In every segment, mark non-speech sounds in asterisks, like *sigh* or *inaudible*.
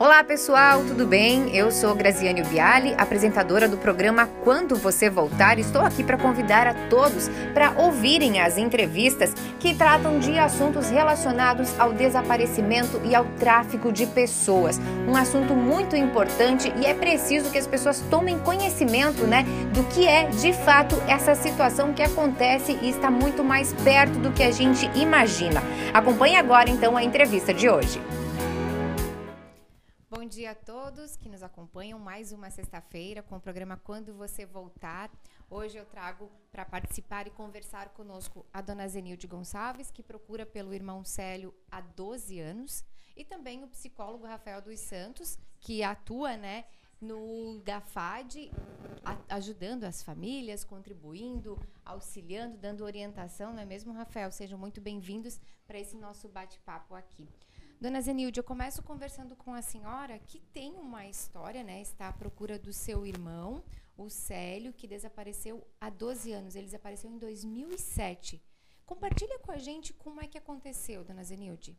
Olá pessoal, tudo bem? Eu sou Graziane Biali, apresentadora do programa Quando Você Voltar. Estou aqui para convidar a todos para ouvirem as entrevistas que tratam de assuntos relacionados ao desaparecimento e ao tráfico de pessoas. Um assunto muito importante e é preciso que as pessoas tomem conhecimento, né, do que é de fato essa situação que acontece e está muito mais perto do que a gente imagina. Acompanhe agora então a entrevista de hoje. Bom dia a todos que nos acompanham. Mais uma sexta-feira com o programa Quando Você Voltar. Hoje eu trago para participar e conversar conosco a dona Zenilde Gonçalves, que procura pelo irmão Célio há 12 anos, e também o psicólogo Rafael dos Santos, que atua né, no GAFAD, a, ajudando as famílias, contribuindo, auxiliando, dando orientação, não é mesmo, Rafael? Sejam muito bem-vindos para esse nosso bate-papo aqui. Dona Zenilde, eu começo conversando com a senhora que tem uma história, né? Está à procura do seu irmão, o Célio, que desapareceu há 12 anos. Ele desapareceu em 2007. Compartilha com a gente como é que aconteceu, Dona Zenilde.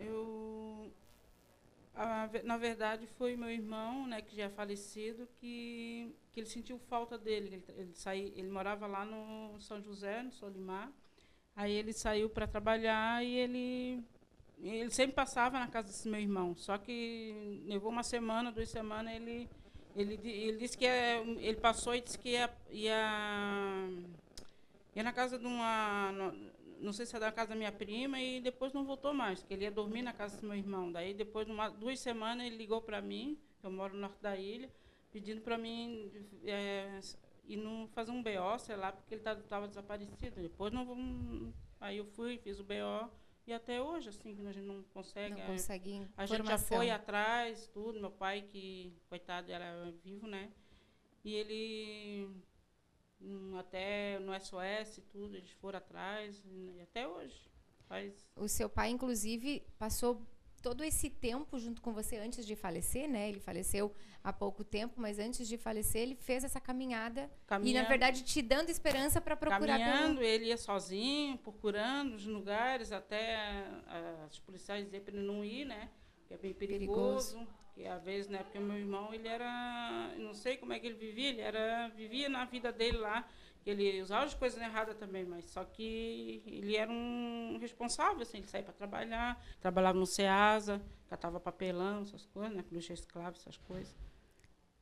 Eu, a, na verdade, foi meu irmão, né, que já é falecido, que, que ele sentiu falta dele. Ele, ele, saí, ele morava lá no São José, no Solimar. Aí ele saiu para trabalhar e ele ele sempre passava na casa desse meu irmão. Só que levou uma semana, duas semanas, ele ele, ele disse que ia, ele passou e disse que ia, ia, ia na casa de uma não sei se era da casa da minha prima e depois não voltou mais, que ele ia dormir na casa do meu irmão. Daí depois de duas semanas ele ligou para mim, eu moro no norte da ilha, pedindo para mim é, e não fazer um BO, sei lá, porque ele estava tá, desaparecido. Depois não vamos. Aí eu fui, fiz o BO. E até hoje, assim, a gente não consegue. Não consegue A gente já foi atrás, tudo. Meu pai, que, coitado, era vivo, né? E ele, hum, até no SOS, tudo, eles foram atrás. E até hoje. Faz... O seu pai, inclusive, passou todo esse tempo junto com você antes de falecer, né? Ele faleceu há pouco tempo, mas antes de falecer ele fez essa caminhada e na verdade te dando esperança para procurar. Caminhando, pelo... ele ia sozinho, procurando os lugares até as policiais dizer para ele não ir, né? Que é bem perigoso. perigoso. Que às vezes, né? Porque meu irmão ele era, não sei como é que ele vivia, ele era vivia na vida dele lá ele usava as coisas erradas também, mas só que ele era um responsável, assim, ele saía para trabalhar, trabalhava no SEASA, catava papelão, essas coisas, né, luz escravo, essas coisas.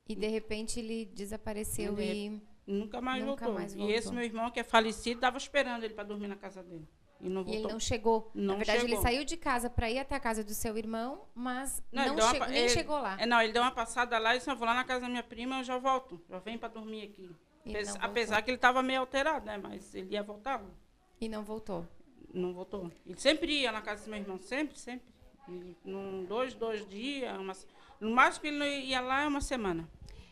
E de repente ele desapareceu e, e nunca, mais, nunca voltou. mais, voltou. E esse meu irmão que é falecido estava esperando ele para dormir na casa dele. E, não voltou. e ele não chegou. Não na verdade, chegou. ele saiu de casa para ir até a casa do seu irmão, mas não, não che uma, nem ele, chegou lá. É, não, ele deu uma passada lá e disse: Eu vou lá na casa da minha prima, eu já volto. Já venho para dormir aqui. Apesar, apesar que ele estava meio alterado, né? Mas ele ia voltar. E não voltou? Não voltou. Ele sempre ia na casa do meu irmão, sempre, sempre. Ele, num, dois, dois dias, uma, no máximo que ele ia lá é uma semana.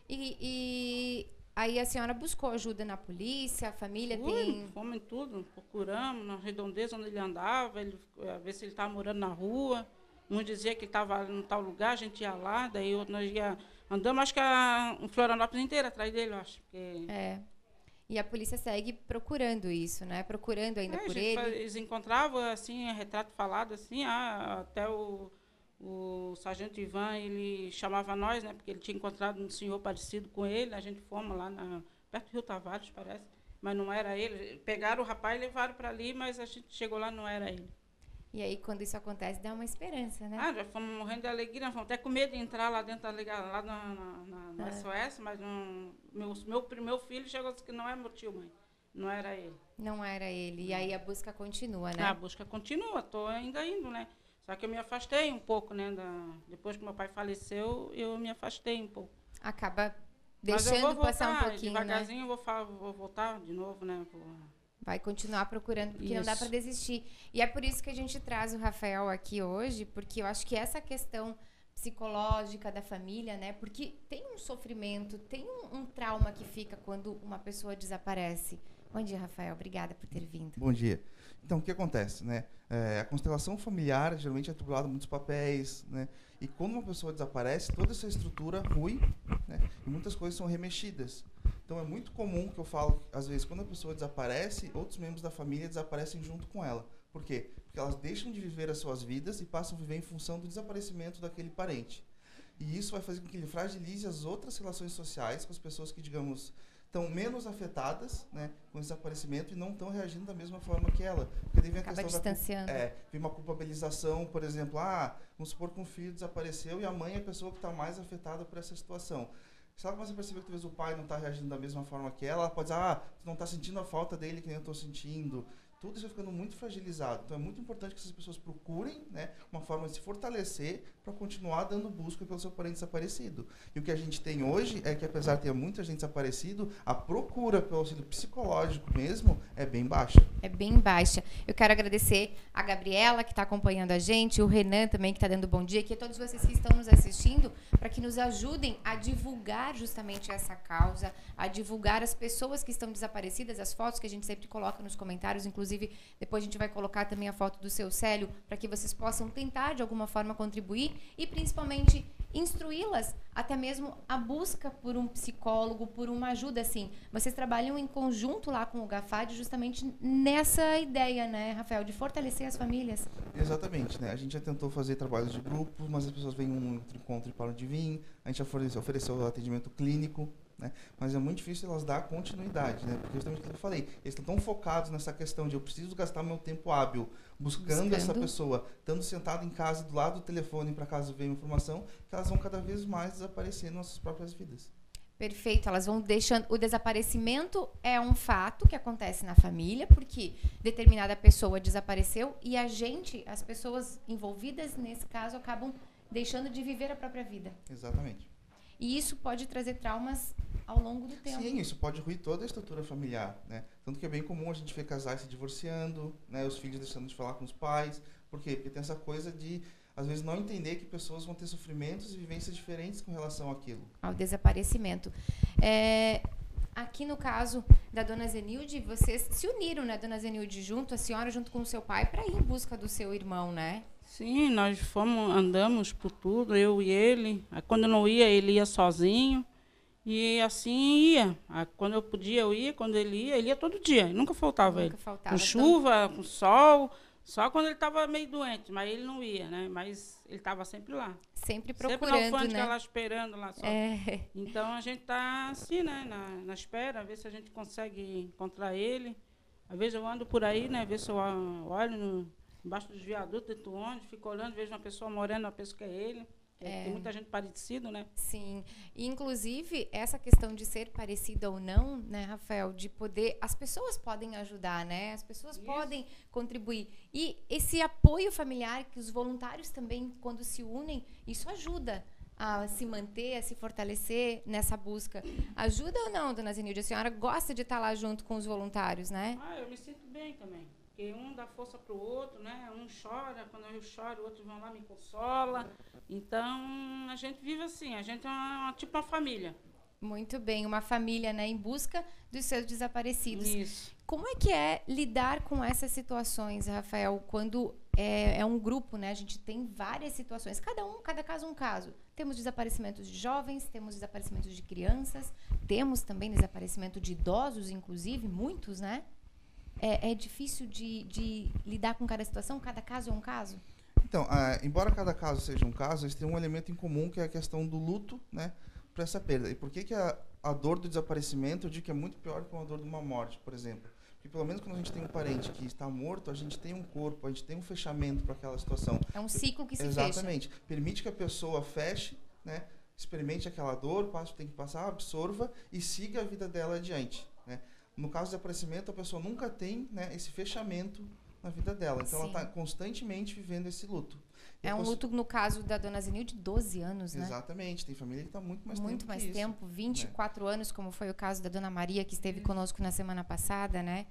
E, e aí a senhora buscou ajuda na polícia, a família Ui, tem... Fomos em tudo, procuramos na redondeza onde ele andava, ele, a ver se ele estava morando na rua. Um dizia que estava em tal lugar, a gente ia lá, daí outro nós ia Andamos, acho que a Florianópolis inteira atrás dele, eu acho. Porque... É. E a polícia segue procurando isso, né? Procurando ainda é, por ele. Eles encontravam, assim, retrato falado, assim, ah, até o, o sargento Ivan, ele chamava nós, né? Porque ele tinha encontrado um senhor parecido com ele. A gente fomos lá na, perto do Rio Tavares, parece. Mas não era ele. Pegaram o rapaz e levaram para ali, mas a gente chegou lá não era ele. E aí, quando isso acontece, dá uma esperança, né? Ah, já fomos morrendo de alegria, fomos até com medo de entrar lá dentro, lá na, na, na, SOS, mas um, meu, meu, meu filho chegou disse que não é meu tio, mãe. Não era ele. Não era ele. E aí a busca continua, né? Ah, a busca continua, estou ainda indo, né? Só que eu me afastei um pouco, né? Da, depois que meu pai faleceu, eu me afastei um pouco. Acaba deixando voltar, passar um pouquinho, né? devagarzinho né? eu vou, vou voltar de novo, né? Vou, Vai continuar procurando, porque isso. não dá para desistir. E é por isso que a gente traz o Rafael aqui hoje, porque eu acho que essa questão psicológica da família, né? Porque tem um sofrimento, tem um, um trauma que fica quando uma pessoa desaparece. Bom dia, Rafael. Obrigada por ter vindo. Bom dia. Então, o que acontece, né? É, a constelação familiar geralmente é atribulada muitos papéis, né? E quando uma pessoa desaparece, toda essa estrutura rui, né? E muitas coisas são remexidas. Então é muito comum que eu falo, às vezes, quando a pessoa desaparece, outros membros da família desaparecem junto com ela. Por quê? Porque elas deixam de viver as suas vidas e passam a viver em função do desaparecimento daquele parente. E isso vai fazer com que ele fragilize as outras relações sociais com as pessoas que, digamos, estão menos afetadas né, com o desaparecimento e não estão reagindo da mesma forma que ela. Porque daí vem a Acaba questão distanciando. Da, é, vem uma culpabilização, por exemplo, ah, vamos supor que um filho desapareceu e a mãe é a pessoa que está mais afetada por essa situação. Se ela começa a perceber que talvez o pai não está reagindo da mesma forma que ela, ela pode dizer, ah, tu não está sentindo a falta dele que nem eu estou sentindo tudo isso vai ficando muito fragilizado. Então é muito importante que essas pessoas procurem né, uma forma de se fortalecer para continuar dando busca pelo seu parente desaparecido. E o que a gente tem hoje é que, apesar de ter muita gente desaparecido, a procura pelo auxílio psicológico mesmo é bem baixa. É bem baixa. Eu quero agradecer a Gabriela, que está acompanhando a gente, o Renan também, que está dando bom dia, que a todos vocês que estão nos assistindo, para que nos ajudem a divulgar justamente essa causa, a divulgar as pessoas que estão desaparecidas, as fotos que a gente sempre coloca nos comentários, inclusive depois a gente vai colocar também a foto do seu Célio, para que vocês possam tentar de alguma forma contribuir e principalmente instruí-las até mesmo a busca por um psicólogo, por uma ajuda assim. Vocês trabalham em conjunto lá com o GAFAD justamente nessa ideia, né, Rafael, de fortalecer as famílias. Exatamente, né? A gente já tentou fazer trabalhos de grupo, mas as pessoas vêm um encontro e param de vir. A gente já ofereceu, ofereceu atendimento clínico, né? Mas é muito difícil elas dar continuidade, né? porque justamente o que eu falei, eles estão tão focados nessa questão de eu preciso gastar meu tempo hábil buscando, buscando. essa pessoa, estando sentado em casa do lado do telefone para caso venha informação, que elas vão cada vez mais desaparecer nas suas próprias vidas. Perfeito, elas vão deixando. O desaparecimento é um fato que acontece na família, porque determinada pessoa desapareceu e a gente, as pessoas envolvidas nesse caso, acabam deixando de viver a própria vida. Exatamente. E isso pode trazer traumas ao longo do tempo. Sim, isso pode ruir toda a estrutura familiar, né? Tanto que é bem comum a gente ver casais se divorciando, né? Os filhos deixando de falar com os pais. Por quê? Porque tem essa coisa de às vezes não entender que pessoas vão ter sofrimentos e vivências diferentes com relação àquilo. Ao desaparecimento. É, aqui no caso da dona Zenilde, vocês se uniram, né, dona Zenilde, junto, a senhora junto com o seu pai, para ir em busca do seu irmão, né? Sim, nós fomos, andamos por tudo, eu e ele. Quando não ia, ele ia sozinho. E assim ia. Quando eu podia, eu ia. Quando ele ia, ele ia todo dia. Nunca faltava Nunca ele. Faltava com chuva, com sol. Só quando ele estava meio doente, mas ele não ia, né? Mas ele estava sempre lá. Sempre procurando, sempre né? lá esperando lá só. É. Então a gente está assim, né? Na, na espera, ver se a gente consegue encontrar ele. Às vezes eu ando por aí, né? Ver se eu olho no, embaixo dos viadutos, dentro ônibus, fico olhando, vejo uma pessoa morena, eu penso que é ele. É. Tem muita gente parecida, né? Sim. E, inclusive, essa questão de ser parecida ou não, né, Rafael, de poder. As pessoas podem ajudar, né? As pessoas Isso. podem contribuir. E esse apoio familiar, que os voluntários também, quando se unem, isso ajuda a se manter, a se fortalecer nessa busca. Ajuda ou não, dona Zenilde? A senhora gosta de estar lá junto com os voluntários, né? Ah, eu me sinto bem também. Porque um dá força para o outro, né? Um chora, quando eu choro, o outro vão lá me consola. Então, a gente vive assim, a gente é uma, tipo uma família. Muito bem, uma família, né, em busca dos seus desaparecidos. Isso. Como é que é lidar com essas situações, Rafael, quando é, é, um grupo, né? A gente tem várias situações, cada um, cada caso um caso. Temos desaparecimentos de jovens, temos desaparecimentos de crianças, temos também desaparecimento de idosos, inclusive, muitos, né? É, é difícil de, de, lidar com cada situação? Cada caso é um caso? Então, ah, embora cada caso seja um caso, eles têm um elemento em comum que é a questão do luto, né, para essa perda. E por que, que a, a dor do desaparecimento eu digo que é muito pior que uma dor de uma morte, por exemplo? Porque pelo menos quando a gente tem um parente que está morto, a gente tem um corpo, a gente tem um fechamento para aquela situação. É um ciclo que se Exatamente. fecha. Exatamente. Permite que a pessoa feche, né, experimente aquela dor, passe o que tem que passar, absorva e siga a vida dela adiante. No caso de desaparecimento, a pessoa nunca tem né, esse fechamento na vida dela. Então, Sim. ela está constantemente vivendo esse luto. É um luto, no caso da dona Zenil, de 12 anos, né? Exatamente. Tem família que está muito mais muito tempo mais tempo, 24 né? anos, como foi o caso da dona Maria, que esteve conosco na semana passada, né?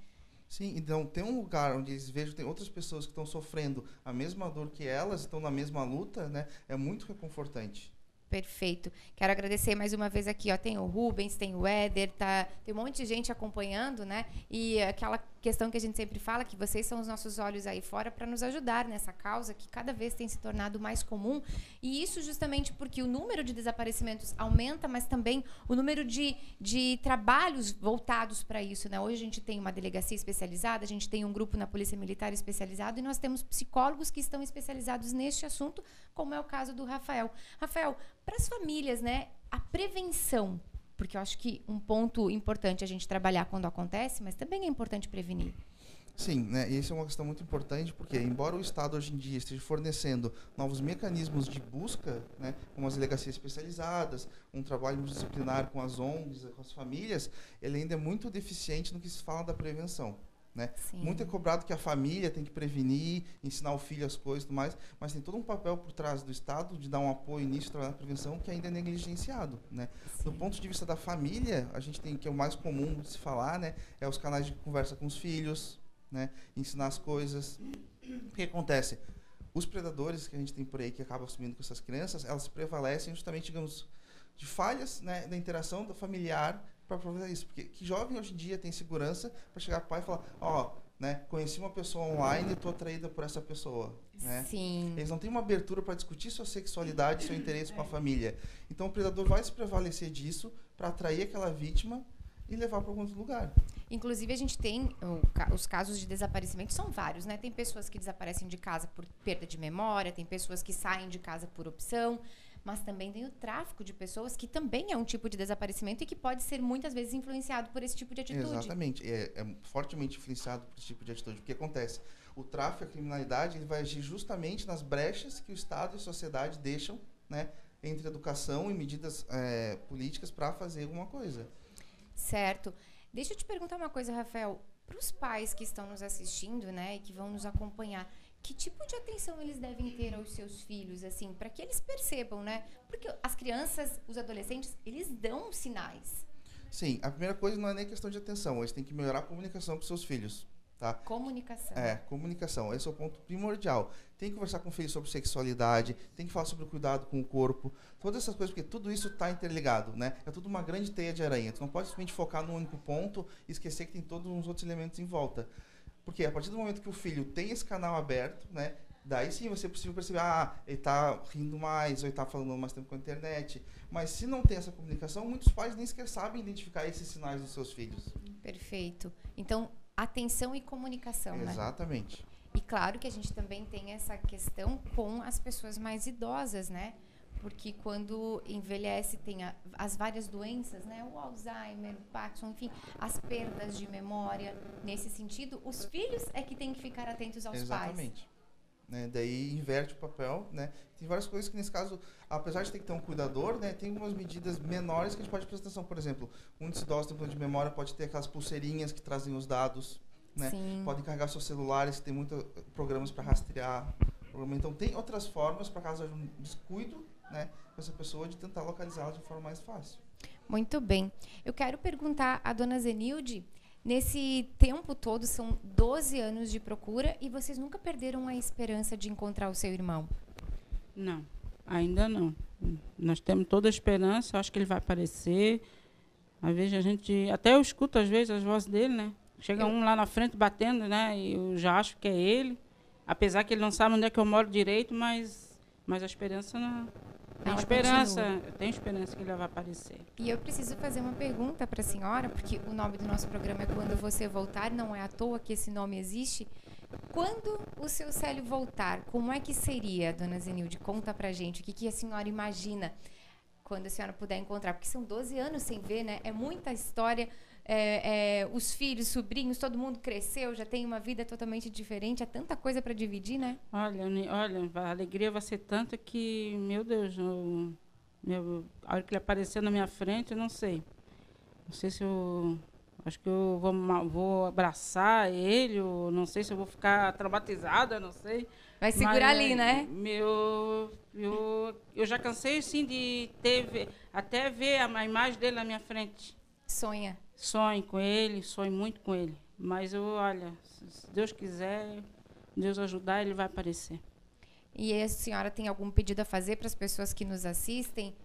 Sim, então tem um lugar onde eles vejam tem outras pessoas que estão sofrendo a mesma dor que elas, estão na mesma luta, né? É muito reconfortante. Perfeito. Quero agradecer mais uma vez aqui, ó. Tem o Rubens, tem o Éder, tá, tem um monte de gente acompanhando, né? E aquela questão que a gente sempre fala, que vocês são os nossos olhos aí fora para nos ajudar nessa causa que cada vez tem se tornado mais comum. E isso justamente porque o número de desaparecimentos aumenta, mas também o número de, de trabalhos voltados para isso. Né? Hoje a gente tem uma delegacia especializada, a gente tem um grupo na Polícia Militar especializado e nós temos psicólogos que estão especializados neste assunto, como é o caso do Rafael. Rafael, para as famílias, né, a prevenção porque eu acho que um ponto importante a gente trabalhar quando acontece, mas também é importante prevenir. Sim, né? E isso é uma questão muito importante, porque embora o Estado hoje em dia esteja fornecendo novos mecanismos de busca, né, como as delegacias especializadas, um trabalho disciplinar com as ONGs, com as famílias, ele ainda é muito deficiente no que se fala da prevenção. Né? Muito é cobrado que a família tem que prevenir, ensinar o filho as coisas e tudo mais, mas tem todo um papel por trás do Estado de dar um apoio nisso, trabalhar na prevenção, que ainda é negligenciado. Né? Do ponto de vista da família, a gente tem que é o mais comum de se falar, né? é os canais de conversa com os filhos, né? ensinar as coisas. O que acontece? Os predadores que a gente tem por aí que acabam assumindo com essas crianças, elas prevalecem justamente, digamos, de falhas né, da interação do familiar para aproveitar isso. Porque que jovem hoje em dia tem segurança para chegar para o pai e falar, ó, oh, né, conheci uma pessoa online e estou atraída por essa pessoa. Né? Sim. Eles não têm uma abertura para discutir sua sexualidade, seu interesse com a família. Então o predador vai se prevalecer disso para atrair aquela vítima e levar para algum outro lugar. Inclusive, a gente tem os casos de desaparecimento, são vários, né? Tem pessoas que desaparecem de casa por perda de memória, tem pessoas que saem de casa por opção mas também tem o tráfico de pessoas, que também é um tipo de desaparecimento e que pode ser muitas vezes influenciado por esse tipo de atitude. Exatamente, é, é fortemente influenciado por esse tipo de atitude. O que acontece? O tráfico, a criminalidade, ele vai agir justamente nas brechas que o Estado e a sociedade deixam, né, entre educação e medidas é, políticas para fazer alguma coisa. Certo. Deixa eu te perguntar uma coisa, Rafael. Para os pais que estão nos assistindo, né, e que vão nos acompanhar, que tipo de atenção eles devem ter aos seus filhos, assim, para que eles percebam, né? Porque as crianças, os adolescentes, eles dão sinais. Sim, a primeira coisa não é nem questão de atenção, eles têm que melhorar a comunicação com seus filhos. Tá? Comunicação. É, comunicação. Esse é o ponto primordial. Tem que conversar com o filho sobre sexualidade, tem que falar sobre o cuidado com o corpo, todas essas coisas, porque tudo isso está interligado, né? É tudo uma grande teia de aranha. Tu não pode simplesmente focar num único ponto e esquecer que tem todos os outros elementos em volta. Porque a partir do momento que o filho tem esse canal aberto, né? Daí sim você é possível perceber, ah, ele está rindo mais, ou ele está falando mais tempo com a internet. Mas se não tem essa comunicação, muitos pais nem sequer sabem identificar esses sinais dos seus filhos. Perfeito. Então, atenção e comunicação, Exatamente. né? Exatamente. E claro que a gente também tem essa questão com as pessoas mais idosas, né? Porque quando envelhece tem a, as várias doenças, né? O Alzheimer, o Parkinson, enfim, as perdas de memória. Nesse sentido, os filhos é que têm que ficar atentos aos Exatamente. pais. Exatamente. Né? Daí inverte o papel, né? Tem várias coisas que nesse caso, apesar de ter que ter um cuidador, né? Tem algumas medidas menores que a gente pode prestar atenção. Por exemplo, um idosos tem plano de memória pode ter aquelas pulseirinhas que trazem os dados, né? Sim. Podem carregar seus celulares, tem muitos programas para rastrear. Então tem outras formas para caso haja um descuido né, com essa pessoa de tentar localizá-la de forma mais fácil. Muito bem. Eu quero perguntar à dona Zenilde, nesse tempo todo, são 12 anos de procura e vocês nunca perderam a esperança de encontrar o seu irmão? Não, ainda não. Nós temos toda a esperança, acho que ele vai aparecer. Às vezes a gente. Até eu escuto às vezes as vozes dele, né? Chega eu... um lá na frente batendo, né? E eu já acho que é ele. Apesar que ele não sabe onde é que eu moro direito, mas, mas a esperança não, tem esperança, tem esperança que ele vai aparecer. E eu preciso fazer uma pergunta para a senhora, porque o nome do nosso programa é Quando Você Voltar, não é à toa que esse nome existe. Quando o seu Célio voltar, como é que seria, dona Zenilde? Conta pra gente, o que, que a senhora imagina quando a senhora puder encontrar? Porque são 12 anos sem ver, né? É muita história é, é, os filhos, sobrinhos, todo mundo cresceu, já tem uma vida totalmente diferente, há tanta coisa para dividir, né? Olha, olha, a alegria vai ser tanta que, meu Deus, eu, meu, a hora que ele aparecer na minha frente, eu não sei. Não sei se eu. Acho que eu vou, vou abraçar ele, ou não sei se eu vou ficar traumatizada, não sei. Vai segurar Mas, ali, né? Meu, eu, eu já cansei, sim, de ter, até ver a imagem dele na minha frente. Sonha. Sonho com ele, sonho muito com ele. Mas eu, olha, se Deus quiser, Deus ajudar, ele vai aparecer. E a senhora tem algum pedido a fazer para as pessoas que nos assistem?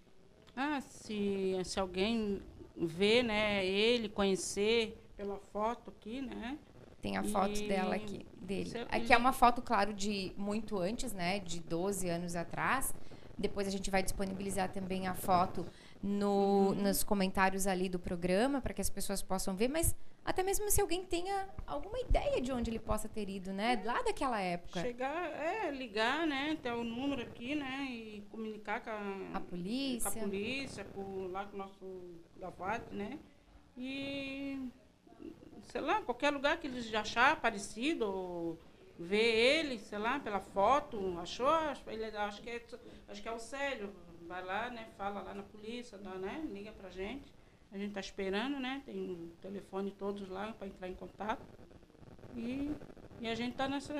Ah, se, se alguém ver, né, ele, conhecer pela foto aqui, né, Tem a foto E- dela aqui, dele. Seu- Aqui é uma foto, claro, de muito antes, né? De 12 anos atrás. Depois a gente vai disponibilizar também a foto no, nos comentários ali do programa, para que as pessoas possam ver. Mas até mesmo se alguém tenha alguma ideia de onde ele possa ter ido, né? Lá daquela época. Chegar, é, ligar, né? Ter o número aqui, né? E comunicar com a, A polícia. com a polícia, com, lá com o nosso gavate, né? E, sei lá, qualquer lugar que eles achar parecido, ou ver ele, sei lá, pela foto, achou, acho, ele, acho, que é, acho que é o Célio. Vai lá, né? Fala lá na polícia, dá, né? Liga pra gente. A gente tá esperando, né? Tem o telefone todos lá para entrar em contato. E, e a gente tá nessa,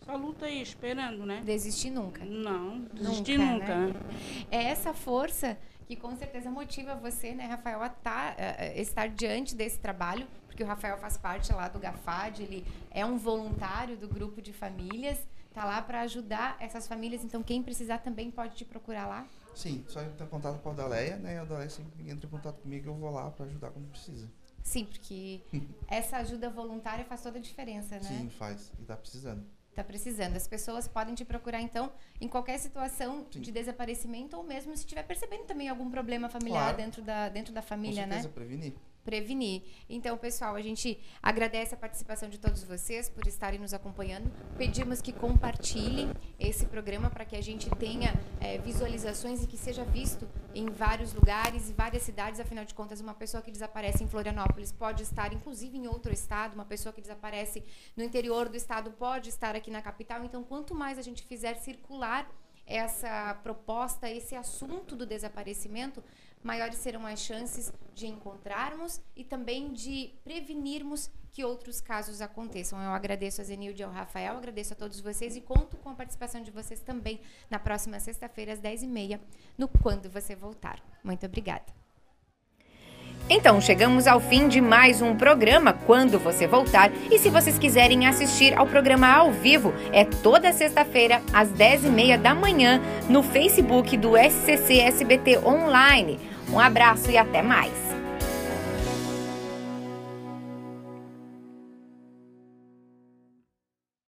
essa luta aí, esperando, né? Desistir nunca. Não, desistir Nunca, nunca. né? É essa força que com certeza motiva você, né, Rafael, a tá, a estar diante desse trabalho, porque o Rafael faz parte lá do GAFAD, ele é um voluntário do grupo de famílias, tá lá para ajudar essas famílias, então quem precisar também pode te procurar lá. Sim, só entrar em contato com a Daleia, né? E a Daleia sempre entra em contato comigo e eu vou lá para ajudar quando precisa. Sim, porque *laughs* essa ajuda voluntária faz toda a diferença, né? Sim, faz. E tá precisando. Tá precisando. As pessoas podem te procurar, então, em qualquer situação Sim. de desaparecimento ou mesmo se estiver percebendo também algum problema familiar Claro. dentro, da, dentro da Com família, né? certeza, prevenir. Prevenir. Então, pessoal, a gente agradece a participação de todos vocês por estarem nos acompanhando. Pedimos que compartilhem esse programa para que a gente tenha eh, visualizações e que seja visto em vários lugares e várias cidades. Afinal de contas, uma pessoa que desaparece em Florianópolis pode estar, inclusive, em outro estado. Uma pessoa que desaparece no interior do estado pode estar aqui na capital. Então, quanto mais a gente fizer circular essa proposta, esse assunto do desaparecimento, maiores serão as chances de encontrarmos e também de prevenirmos que outros casos aconteçam. Eu agradeço a Zenilde e ao Rafael, agradeço a todos vocês e conto com a participação de vocês também na próxima sexta-feira, às 10h30, no Quando Você Voltar. Muito obrigada. Então, chegamos ao fim de mais um programa Quando Você Voltar. E se vocês quiserem assistir ao programa ao vivo, é toda sexta-feira, às 10h30 da manhã, no Facebook do SCC SBT Online. Um abraço e até mais!